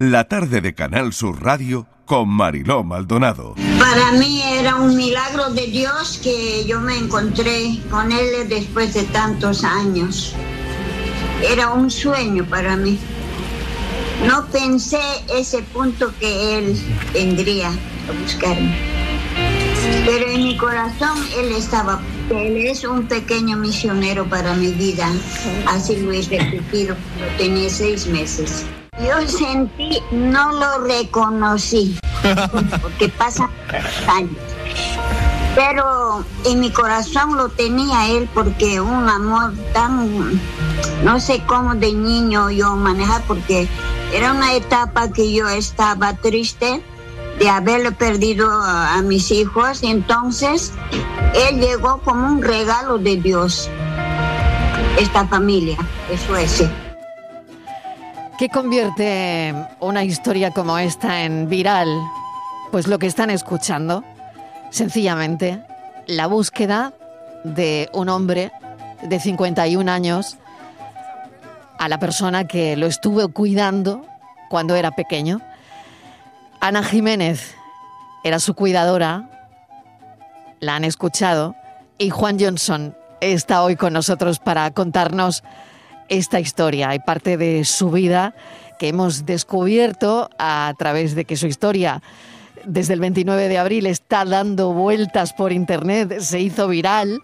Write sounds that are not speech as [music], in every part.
La tarde de Canal Sur Radio con Mariló Maldonado. Para mí era un milagro de Dios que yo me encontré con él después de tantos años. Era un sueño para mí. No pensé ese punto que él vendría a buscarme. Pero en mi corazón él estaba, él es un pequeño misionero para mi vida. Así lo he repetido tenía seis meses. Yo sentí, no lo reconocí, porque pasan años. Pero en mi corazón lo tenía él porque un amor tan, no sé cómo de niño yo manejar, porque era una etapa que yo estaba triste de haberle perdido a, mis hijos. Entonces, él llegó como un regalo de Dios, esta familia de Suecia. ¿Qué convierte una historia como esta en viral? Pues lo que están escuchando, sencillamente, la búsqueda de un hombre de 51 años a la persona que lo estuvo cuidando cuando era pequeño. Ana Jiménez era su cuidadora, la han escuchado, y Juan Johnson está hoy con nosotros para contarnos esta historia y parte de su vida que hemos descubierto a través de que su historia desde el 29 de abril está dando vueltas por internet, se hizo viral,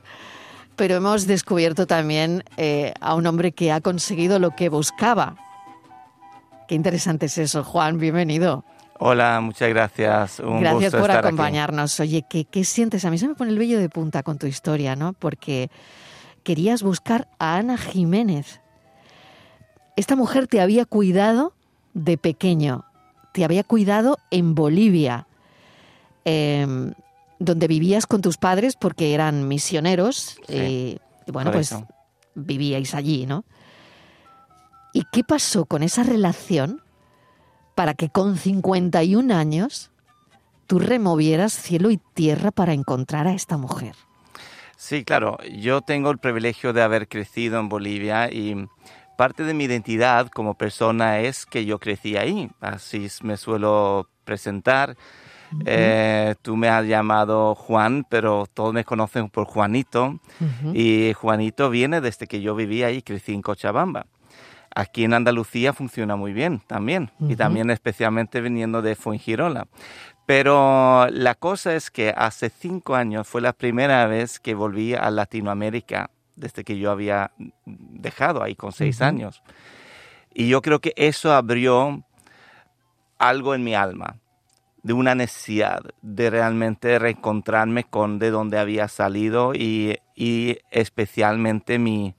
pero hemos descubierto también eh, a un hombre que ha conseguido lo que buscaba. Qué interesante es eso, Juan, bienvenido. Hola, muchas gracias. Un gracias por acompañarnos. Oye, ¿qué, ¿qué sientes? A mí se me pone el vello de punta con tu historia, ¿no? Porque querías buscar a Ana Jiménez. Esta mujer te había cuidado de pequeño, te había cuidado en Bolivia, em, donde vivías con tus padres porque eran misioneros. y bueno, pues vivíais allí, ¿no? ¿Y qué pasó con esa relación para que con 51 años tú removieras cielo y tierra para encontrar a esta mujer. Sí, claro, yo tengo el privilegio de haber crecido en Bolivia y parte de mi identidad como persona es que yo crecí ahí, así me suelo presentar. Eh, tú me has llamado Juan, pero todos me conocen por Juanito. Y Juanito viene desde que yo vivía ahí, crecí en Cochabamba. Aquí en Andalucía funciona muy bien también, y también especialmente viniendo de Fuengirola. Pero la cosa es que hace cinco años fue la primera vez que volví a Latinoamérica desde que yo había dejado ahí con seis años. Y yo creo que eso abrió algo en mi alma, de una necesidad de realmente reencontrarme con de dónde había salido y, y especialmente mi,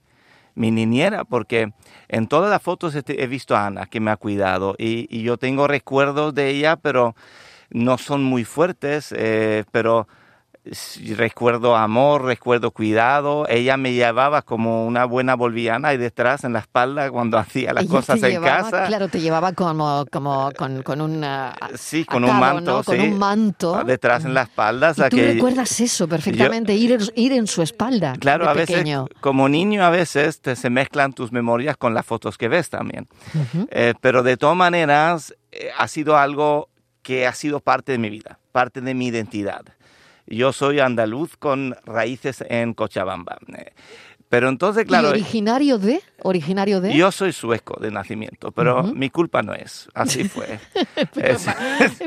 mi niñera, porque en todas las fotos he visto a Ana que me ha cuidado y, yo tengo recuerdos de ella, pero no son muy fuertes, eh, pero recuerdo amor, recuerdo cuidado. Ella me llevaba como una buena boliviana y detrás en la espalda cuando [laughs] hacía las cosas en casa. Claro, te llevaba como, como con, con un sí, con un manto, con un manto detrás en la espalda. ¿Y tú recuerdas eso perfectamente, ir, ir en su espalda. Claro, a veces como niño a veces te se mezclan tus memorias con las fotos que ves también. Eh, pero de todas maneras eh, ha sido algo que ha sido parte de mi vida, parte de mi identidad. Yo soy andaluz con raíces en Cochabamba. Pero entonces, claro. ¿Y originario de? ¿Originario de? Yo soy sueco de nacimiento, pero mi culpa no es. Así [laughs] fue. es,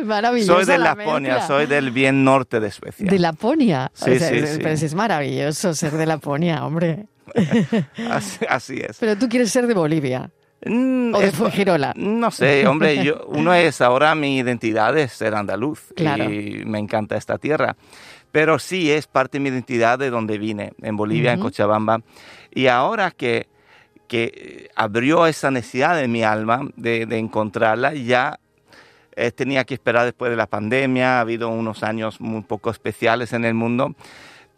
maravilloso. Soy de Laponia, soy del bien norte de Suecia. ¿De Laponia? Sí, sí, sí. Pero es maravilloso ser de Laponia, hombre. [laughs] así, es. Pero tú quieres ser de Bolivia. Mm, ¿O de Fuengirola? No sé, hombre, yo, uno es, ahora mi identidad es ser andaluz y me encanta esta tierra. Pero sí es parte de mi identidad de donde vine, en Bolivia, en Cochabamba. Y ahora que, que abrió esa necesidad en mi alma de, encontrarla, ya eh, tenía que esperar después de la pandemia, ha habido unos años muy poco especiales en el mundo,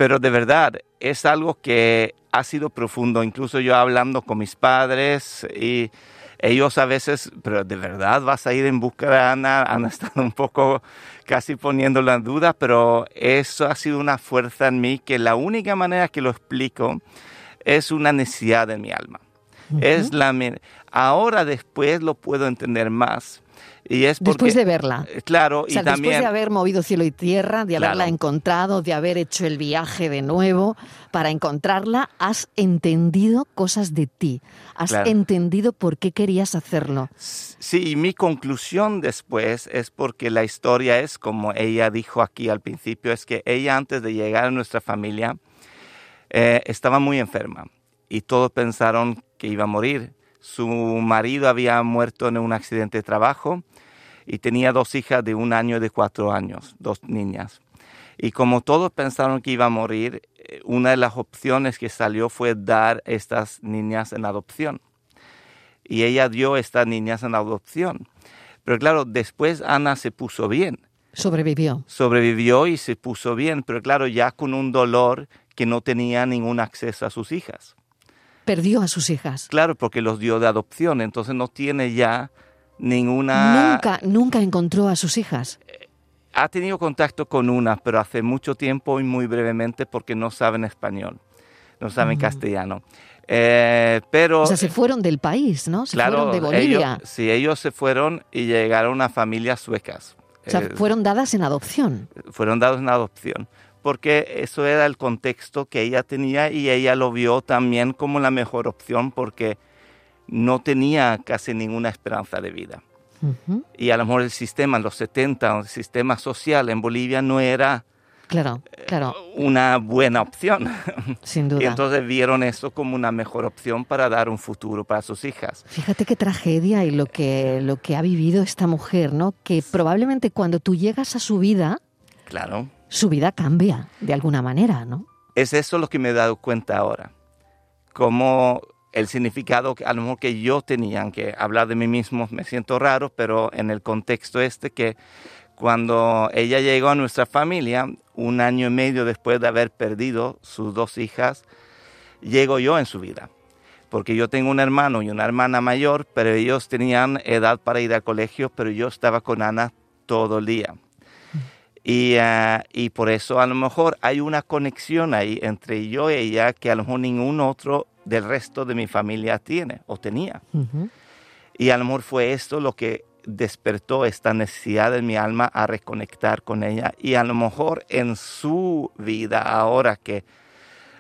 pero de verdad es algo que ha sido profundo, incluso yo hablando con mis padres y ellos a veces, pero de verdad vas a ir en busca de Ana, han [laughs] estado un poco casi poniéndolo en duda, pero eso ha sido una fuerza en mí que la única manera que lo explico es una necesidad en mi alma. Es la ahora después lo puedo entender más, Y es porque, después de verla. Eh, claro, o sea, y también... Después de haber movido cielo y tierra, de haberla Claro. encontrado, de haber hecho el viaje de nuevo, para encontrarla has entendido cosas de ti. Has Claro. entendido por qué querías hacerlo. Sí, y mi conclusión después es porque la historia es como ella dijo aquí al principio, es que ella antes de llegar a nuestra familia eh, estaba muy enferma y todos pensaron que iba a morir. Su marido había muerto en un accidente de trabajo y tenía dos hijas de un año y de cuatro años, dos niñas. Y como todos pensaron que iba a morir, eh, una de las opciones que salió fue dar estas niñas en adopción y ella dio estas niñas en adopción. Pero claro, después Ana se puso bien, Sobrevivió. sobrevivió y se puso bien, pero claro, ya con un dolor que no tenía ningún acceso a sus hijas. Perdió a sus hijas. Claro, porque los dio de adopción, entonces no tiene ya ninguna... Nunca, nunca encontró a sus hijas. Ha tenido contacto con una, pero hace mucho tiempo y muy brevemente porque no saben español, no saben castellano. Eh, pero... O sea, se fueron del país, ¿no? Se claro, fueron de Bolivia. Ellos, sí, ellos se fueron y llegaron a familias suecas. o sea, Eh, fueron dadas en adopción. fueron dados en adopción, porque eso era el contexto que ella tenía y ella lo vio también como la mejor opción porque no tenía casi ninguna esperanza de vida. Y a lo mejor el sistema en los 70, el sistema social en Bolivia no era Claro, claro, una buena opción. [laughs] sin y duda. entonces vieron eso como una mejor opción para dar un futuro para sus hijas. Fíjate qué tragedia y lo que, lo que ha vivido esta mujer, ¿no? Que probablemente cuando tú llegas a su vida, Claro. Su vida cambia de alguna manera, ¿no? Es eso lo que me he dado cuenta ahora. Como el significado que a lo mejor que yo tenía, que hablar de mí mismo me siento raro, pero en el contexto este que cuando ella llegó a nuestra familia, un año y medio después de haber perdido sus dos hijas, llego yo en su vida. Porque yo tengo un hermano y una hermana mayor, pero ellos tenían edad para ir al colegio, pero yo estaba con Ana todo el día. Y, ah, y por eso a lo mejor hay una conexión ahí entre yo y ella que a lo mejor ningún otro del resto de mi familia tiene o tenía. Y a lo mejor fue esto lo que despertó esta necesidad en mi alma a reconectar con ella. Y a lo mejor en su vida, ahora que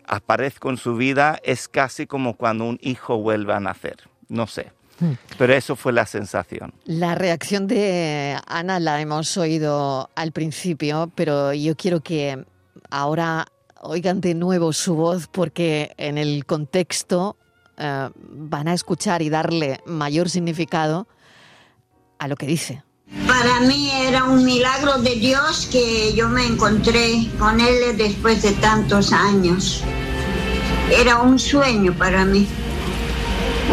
aparezco en su vida, es casi como cuando un hijo vuelve a nacer. No sé. Mm. Pero eso fue la sensación. La reacción de Ana la hemos oído al principio, pero yo quiero que ahora oigan de nuevo su voz porque en el contexto eh, van a escuchar y darle mayor significado a lo que dice. Para mí era un milagro de Dios que yo me encontré con Él después de tantos años. Era un sueño para mí.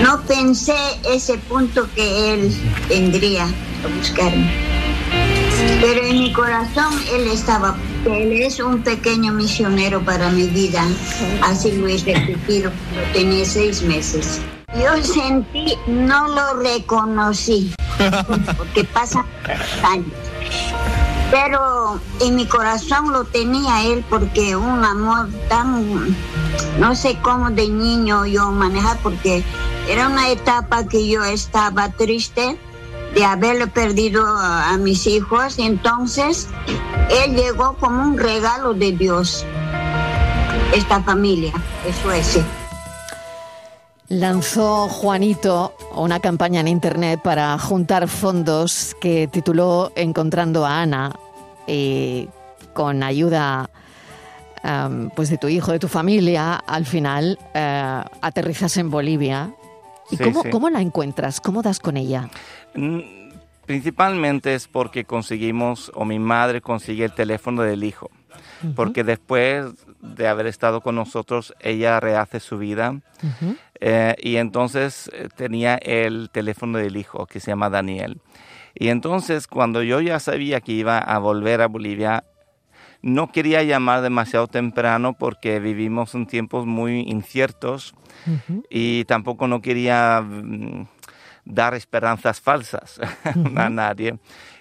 No pensé ese punto que Él vendría a buscarme. Pero en mi corazón Él estaba. Él es un pequeño misionero para mi vida. Así lo he repetido. Yo tenía seis meses. Yo sentí, no lo reconocí porque pasan años. Pero en mi corazón lo tenía él porque un amor tan, no sé cómo de niño yo manejar, porque era una etapa que yo estaba triste de haberle perdido a, mis hijos. Entonces, él llegó como un regalo de Dios, esta familia de Suecia. Lanzó Juanito una campaña en internet para juntar fondos que tituló Encontrando a Ana y con ayuda pues de tu hijo, de tu familia, al final eh, aterrizas en Bolivia. ¿Y Sí, cómo, sí. cómo la encuentras? ¿Cómo das con ella? Mm, Principalmente es porque conseguimos, o mi madre consigue el teléfono del hijo, porque después de haber estado con nosotros, ella rehace su vida eh, y entonces eh, tenía el teléfono del hijo que se llama Daniel. Y entonces cuando yo ya sabía que iba a volver a Bolivia, no quería llamar demasiado temprano porque vivimos en tiempos muy inciertos y tampoco no quería mm, dar esperanzas falsas [laughs] a nadie.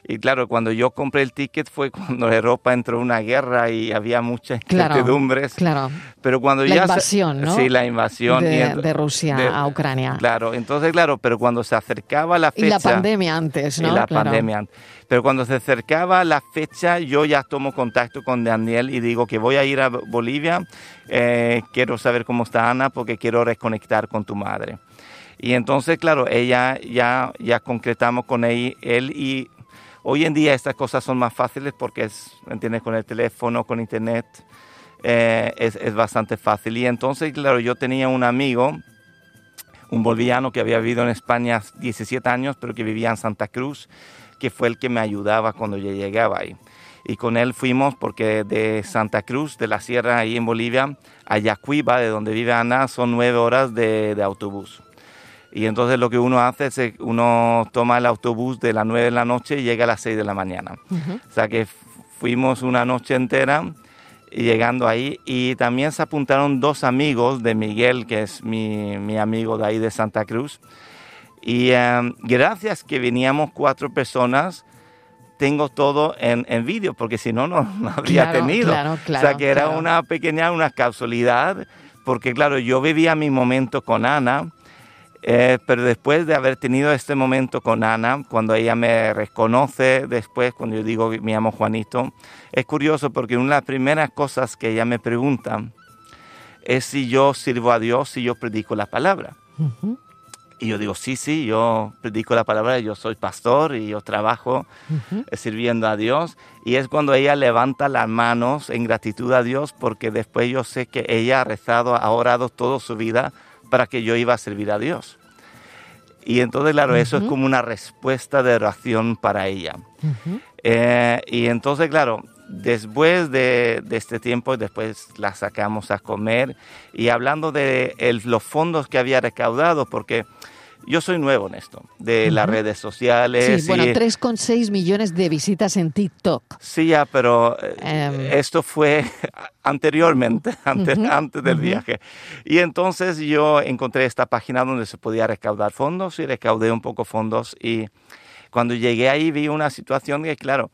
Y claro, cuando yo compré el ticket fue cuando Europa entró en una guerra y había muchas incertidumbres. Claro, Pero cuando la ya invasión, ¿no? Sí, la invasión. De, Rusia de- a Ucrania. Claro, entonces claro, pero cuando se acercaba la fecha... y la pandemia antes, ¿no? y la Claro. pandemia. Pero cuando se acercaba la fecha, yo ya tomo contacto con Daniel y digo que voy a ir a Bolivia. eh, quiero saber cómo está Ana porque quiero reconectar con tu madre. Y entonces, claro, ella ya, ya concretamos con él, él y hoy en día estas cosas son más fáciles porque es, ¿entiendes? Con el teléfono, con internet, eh, es, es bastante fácil. Y entonces, claro, yo tenía un amigo, un boliviano que había vivido en España 17 años, pero que vivía en Santa Cruz, que fue el que me ayudaba cuando yo llegaba ahí. Y con él fuimos porque de Santa Cruz, de la sierra ahí en Bolivia, a Yacuiba, de donde vive Ana, son nueve horas de, de autobús. Y entonces lo que uno hace es que uno toma el autobús de las 9 de la noche y llega a las 6 de la mañana. O sea que fuimos una noche entera llegando ahí y también se apuntaron dos amigos de Miguel, que es mi, mi amigo de ahí de Santa Cruz. Y eh, gracias que veníamos cuatro personas, tengo todo en, en vídeo, porque si no, no, habría Claro, tenido. claro, o claro, sea que era una pequeña, una casualidad, porque claro, yo vivía mi momento con Ana, eh, pero después de haber tenido este momento con Ana, cuando ella me reconoce después, cuando yo digo me llamo Juanito, es curioso porque una de las primeras cosas que ella me pregunta es si yo sirvo a Dios, si yo predico la palabra. Y yo digo, sí, sí, yo predico la palabra, yo soy pastor y yo trabajo eh, sirviendo a Dios. Y es cuando ella levanta las manos en gratitud a Dios, porque después yo sé que ella ha rezado, ha orado toda su vida para que yo iba a servir a Dios. Y entonces, claro, eso es como una respuesta de oración para ella. Eh, y entonces, claro, después de, de este tiempo, después la sacamos a comer y hablando de el- los fondos que había recaudado, porque yo soy nuevo en esto, de las redes sociales. Sí, bueno, y- 3,6 millones de visitas en TikTok. Sí, ya, pero eh, Em. esto fue [laughs] anteriormente, [laughs] antes, antes del viaje. Y entonces yo encontré esta página donde se podía recaudar fondos y recaudé un poco fondos. Y cuando llegué ahí vi una situación que, claro,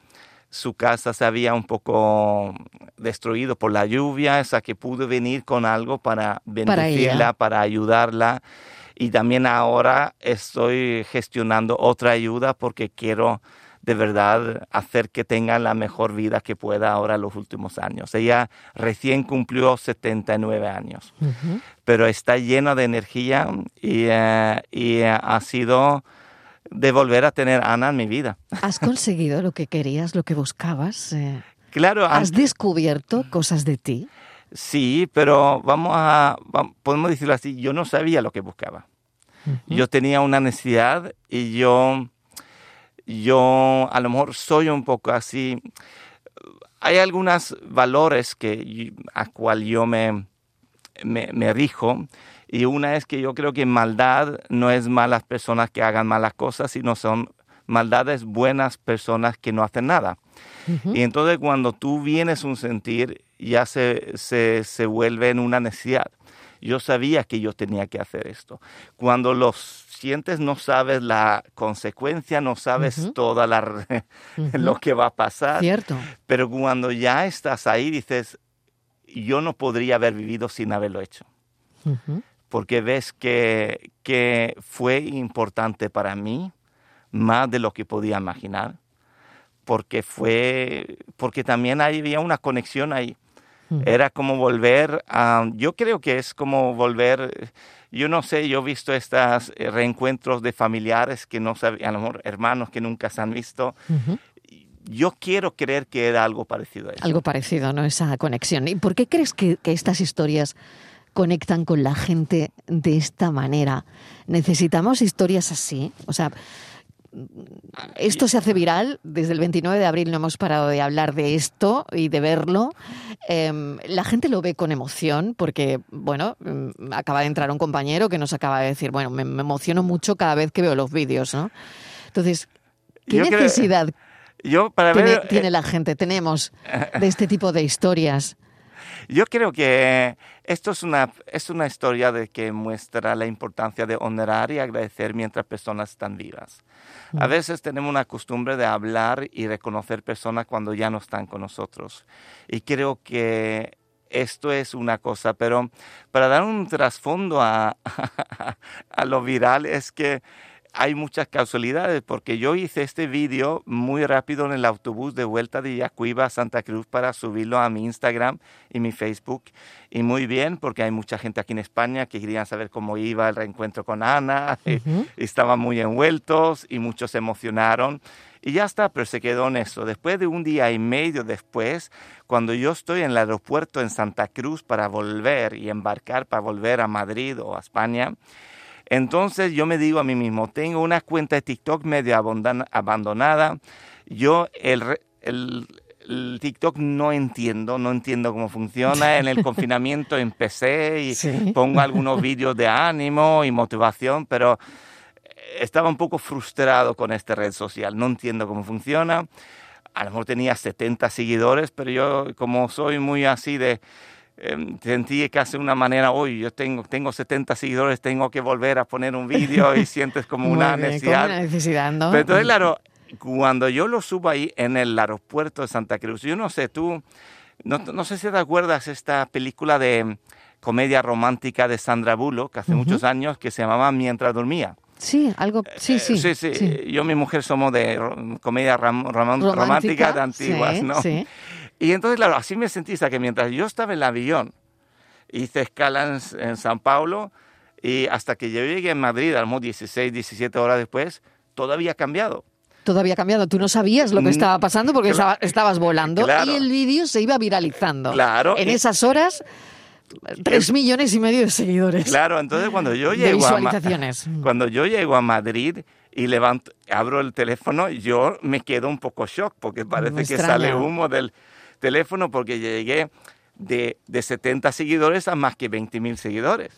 su casa se había un poco destruido por la lluvia, o sea que pude venir con algo para Para bendecirla, para ayudarla. Y también ahora estoy gestionando otra ayuda porque quiero de verdad hacer que tenga la mejor vida que pueda ahora los últimos años. Ella recién cumplió 79 años, Ujú. pero está llena de energía y, eh, y, ha sido de volver a tener a Ana en mi vida. ¿Has conseguido lo que querías, lo que buscabas? Eh, Claro, ¿Has descubierto cosas de ti? Sí, pero vamos a, podemos decirlo así, yo no sabía lo que buscaba. Yo tenía una necesidad y yo, yo a lo mejor soy un poco así. Hay algunos valores que, a cual yo me, me, me rijo y una es que yo creo que maldad no es malas personas que hagan malas cosas, sino son maldades buenas personas que no hacen nada. Y entonces cuando tú vienes un sentir, ya se, se, se vuelve en una necesidad. Yo sabía que yo tenía que hacer esto. Cuando lo sientes, no sabes la consecuencia, no sabes Ujú. toda la, [laughs] lo que va a pasar. Cierto. Pero cuando ya estás ahí, dices, yo no podría haber vivido sin haberlo hecho. Porque ves que, que fue importante para mí, más de lo que podía imaginar. Porque fue, porque también había una conexión ahí. Mm. Era como volver a, yo creo que es como volver, yo no sé, yo he visto estos eh, reencuentros de familiares que no sabían, a lo mejor hermanos que nunca se han visto. Ujú. Yo quiero creer que era algo parecido a eso. Algo parecido, ¿no? Esa conexión. ¿Y por qué crees que, que estas historias conectan con la gente de esta manera? ¿Necesitamos historias así? O sea, esto se hace viral. Desde el 29 de abril no hemos parado de hablar de esto y de verlo. Em, la gente lo ve con emoción porque, bueno, mm, acaba de entrar un compañero que nos acaba de decir, bueno, me, me emociono mucho cada vez que veo los vídeos, ¿no? Entonces, ¿qué Yo creo- necesidad Yo para tiene, ver, eh, tiene la gente, tenemos de este tipo de historias. Yo creo que esto es una, es una historia de que muestra la importancia de honrar y agradecer mientras personas están vivas. A veces tenemos una costumbre de hablar y reconocer personas cuando ya no están con nosotros. Y creo que esto es una cosa, pero para dar un trasfondo a, [laughs] a lo viral es que hay muchas casualidades porque yo hice este vídeo muy rápido en el autobús de vuelta de Yacuiba a Santa Cruz para subirlo a mi Instagram y mi Facebook. Y muy bien porque hay mucha gente aquí en España que querían saber cómo iba el reencuentro con Ana. [laughs] y estaban muy envueltos y muchos se emocionaron. Y ya está, pero se quedó en eso. Después de un día y medio después, cuando yo estoy en el aeropuerto en Santa Cruz para volver y embarcar para volver a Madrid o a España, entonces yo me digo a mí mismo, tengo una cuenta de TikTok medio abandonada, yo el, el, TikTok no entiendo, no entiendo cómo funciona. En el [laughs] confinamiento empecé y pongo algunos [laughs] vídeos de ánimo y motivación, pero estaba un poco frustrado con esta red social, no entiendo cómo funciona. A lo mejor tenía 70 seguidores, pero yo como soy muy así de eh, sentí que hace una manera, hoy yo tengo, tengo 70 seguidores, tengo que volver a poner un vídeo y [laughs] sientes como una necesidad. una necesidad, ¿no? Pero entonces, claro, [laughs] cuando yo lo subo ahí en el aeropuerto de Santa Cruz, yo no sé, tú, no, no sé si te acuerdas esta película de comedia romántica de Sandra Bullock, que hace muchos años, que se llamaba Mientras dormía. Sí, algo, sí, sí. sí, sí. Yo y mi mujer somos de comedia romántica, de antiguas, ¿no? Sí. Y entonces, claro, así me sentí, que mientras yo estaba en el avión, hice escala en, San Paulo y hasta que yo llegué a Madrid, al 16, 17 horas después, todo había cambiado. Todo había cambiado. Tú no sabías lo que mm, estaba pasando porque estabas volando y el vídeo se iba viralizando. Claro. En esas horas, tres millones y medio de seguidores. Claro, entonces cuando yo llego a [laughs] cuando yo llego a Madrid y levanto, abro el teléfono, yo me quedo un poco shock porque parece que sale humo del teléfono porque llegué de, de 70 seguidores a más que 20 mil seguidores.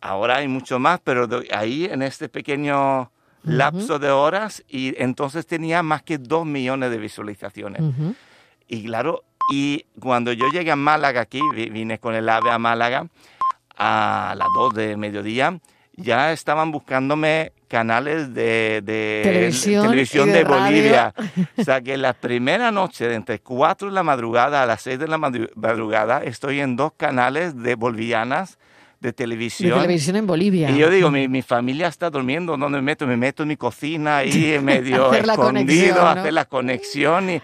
Ahora hay mucho más, pero ahí en este pequeño lapso de horas y entonces tenía más que 2 millones de visualizaciones. Y claro, y cuando yo llegué a Málaga aquí, vine con el AVE a Málaga a las 2 de mediodía, ya estaban buscándome canales de, televisión, de, Bolivia. [laughs] O sea que la primera noche, de entre 4 de la madrugada a las 6 de la madrugada, estoy en dos canales de bolivianas de televisión. De televisión en Bolivia. Y yo digo, mi, mi familia está durmiendo, ¿dónde me meto? Me meto en mi cocina ahí [laughs] medio escondido, hacer la conexión. Y,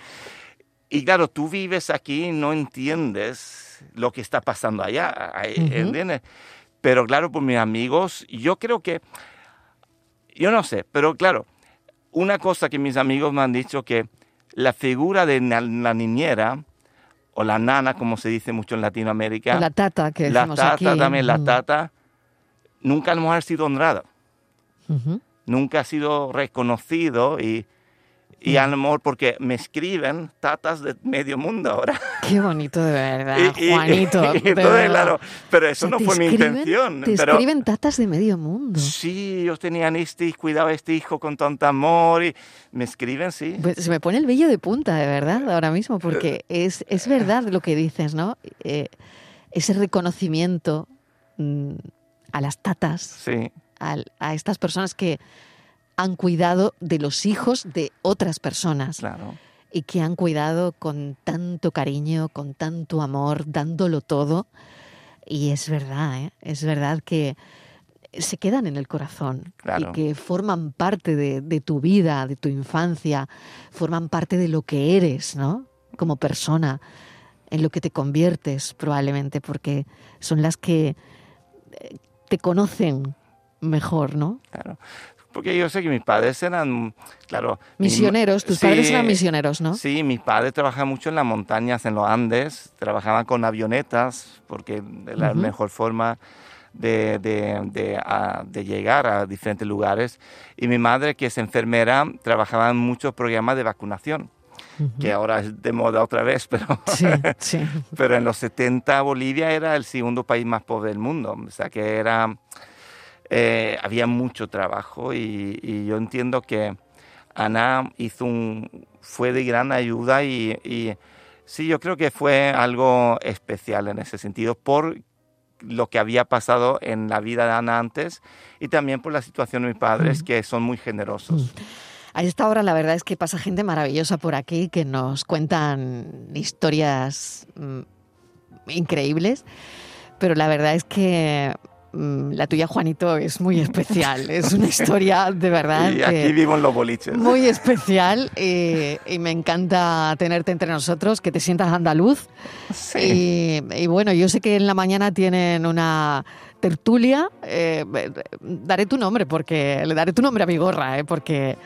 y claro, tú vives aquí y no entiendes lo que está pasando allá, ¿entiendes? Pero claro, por mis amigos, yo creo que, yo no sé, pero claro, una cosa que mis amigos me han dicho que la figura de la, niñera, o la nana, como se dice mucho en Latinoamérica. la tata, que La tata también, la tata, nunca ha sido honrada. Nunca ha sido reconocido y y a lo mejor porque me escriben tatas de medio mundo ahora. [laughs] Qué bonito de verdad, Juanito. [laughs] claro, pero eso no fue mi intención. Te escriben tatas de medio mundo. Sí, ellos tenían este, cuidado este hijo con tanto amor y me escriben, sí. Pues se me pone el vello de punta, de verdad, ahora mismo, porque es, es verdad lo que dices, ¿no? Eh, ese reconocimiento mm, a las tatas, sí. a estas personas que han cuidado de los hijos de otras personas. Y que han cuidado con tanto cariño, con tanto amor, dándolo todo. Y es verdad, ¿eh? es verdad que se quedan en el corazón y que forman parte de, tu vida, de tu infancia, forman parte de lo que eres, ¿no? Como persona, en lo que te conviertes probablemente, porque son las que eh, te conocen mejor, ¿no? Claro. Porque yo sé que mis padres eran, claro... Misioneros, tus padres eran misioneros, ¿no? Sí, mis padres trabajaban mucho en las montañas, en los Andes, trabajaban con avionetas, porque es la mejor forma de, de, llegar a diferentes lugares. Y mi madre, que es enfermera, trabajaba en muchos programas de vacunación. que ahora es de moda otra vez, pero, [laughs] sí, [laughs] sí. pero en los 70 Bolivia era el segundo país más pobre del mundo, o sea que era eh, había mucho trabajo y, yo entiendo que Ana hizo un, fue de gran ayuda y, Sí, yo creo que fue algo especial en ese sentido por lo que había pasado en la vida de Ana antes y también por la situación de mis padres, que son muy generosos. A esta hora la verdad es que pasa gente maravillosa por aquí que nos cuentan historias mm, increíbles, pero la verdad es que la tuya, Juanito, es muy especial. Es una historia de verdad. Y aquí vivo en los boliches. Muy especial y, me encanta tenerte entre nosotros, que te sientas andaluz. Sí. Y, y bueno, yo sé que en la mañana tienen una tertulia. Eh, daré tu nombre porque le daré tu nombre a mi gorra, eh, porque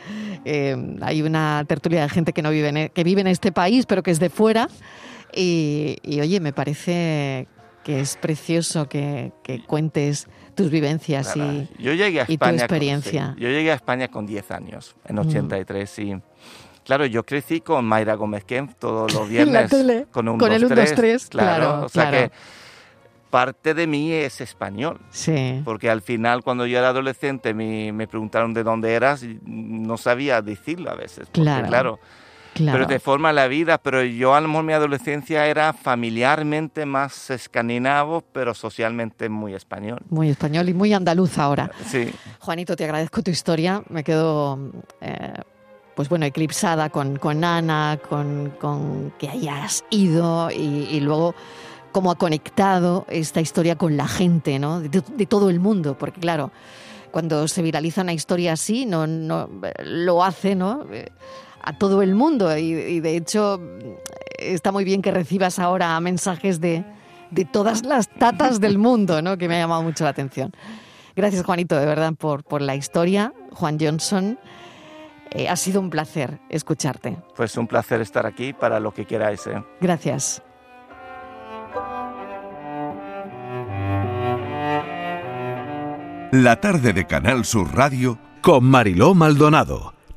eh, hay una tertulia de gente que no vive en, e, que vive en este país, pero que es de fuera. Y, oye, me parece que es precioso que, cuentes tus vivencias y, yo llegué a España tu experiencia. Con, yo llegué a España con 10 años, en 83, mm. y claro, yo crecí con Mayra Gómez Kemp todos los [laughs] viernes con un con 2, el 1, 2, 3, claro, o sea que parte de mí es español. Sí. Porque al final, cuando yo era adolescente, me, me preguntaron de dónde eras y no sabía decirlo a veces. claro. Claro. Pero te forma la vida, pero yo a lo mejor mi adolescencia era familiarmente más escandinavo, pero socialmente muy español. Muy español y muy andaluz ahora. Sí. Juanito, te agradezco tu historia. Me quedo, eh, pues bueno, eclipsada con, con Ana, con, con que hayas ido y, y luego cómo ha conectado esta historia con la gente, ¿no? De, todo el mundo, porque claro, cuando se viraliza una historia así, no, no lo hace, ¿no? A todo el mundo y, de hecho está muy bien que recibas ahora mensajes de, de todas las tatas del mundo, ¿no? Que me ha llamado mucho la atención. Gracias, Juanito, de verdad, por, por la historia. Juan Johnson, eh, ha sido un placer escucharte. Pues un placer estar aquí para lo que queráis. ¿eh? Gracias. La tarde de Canal Sur Radio con Mariló Maldonado,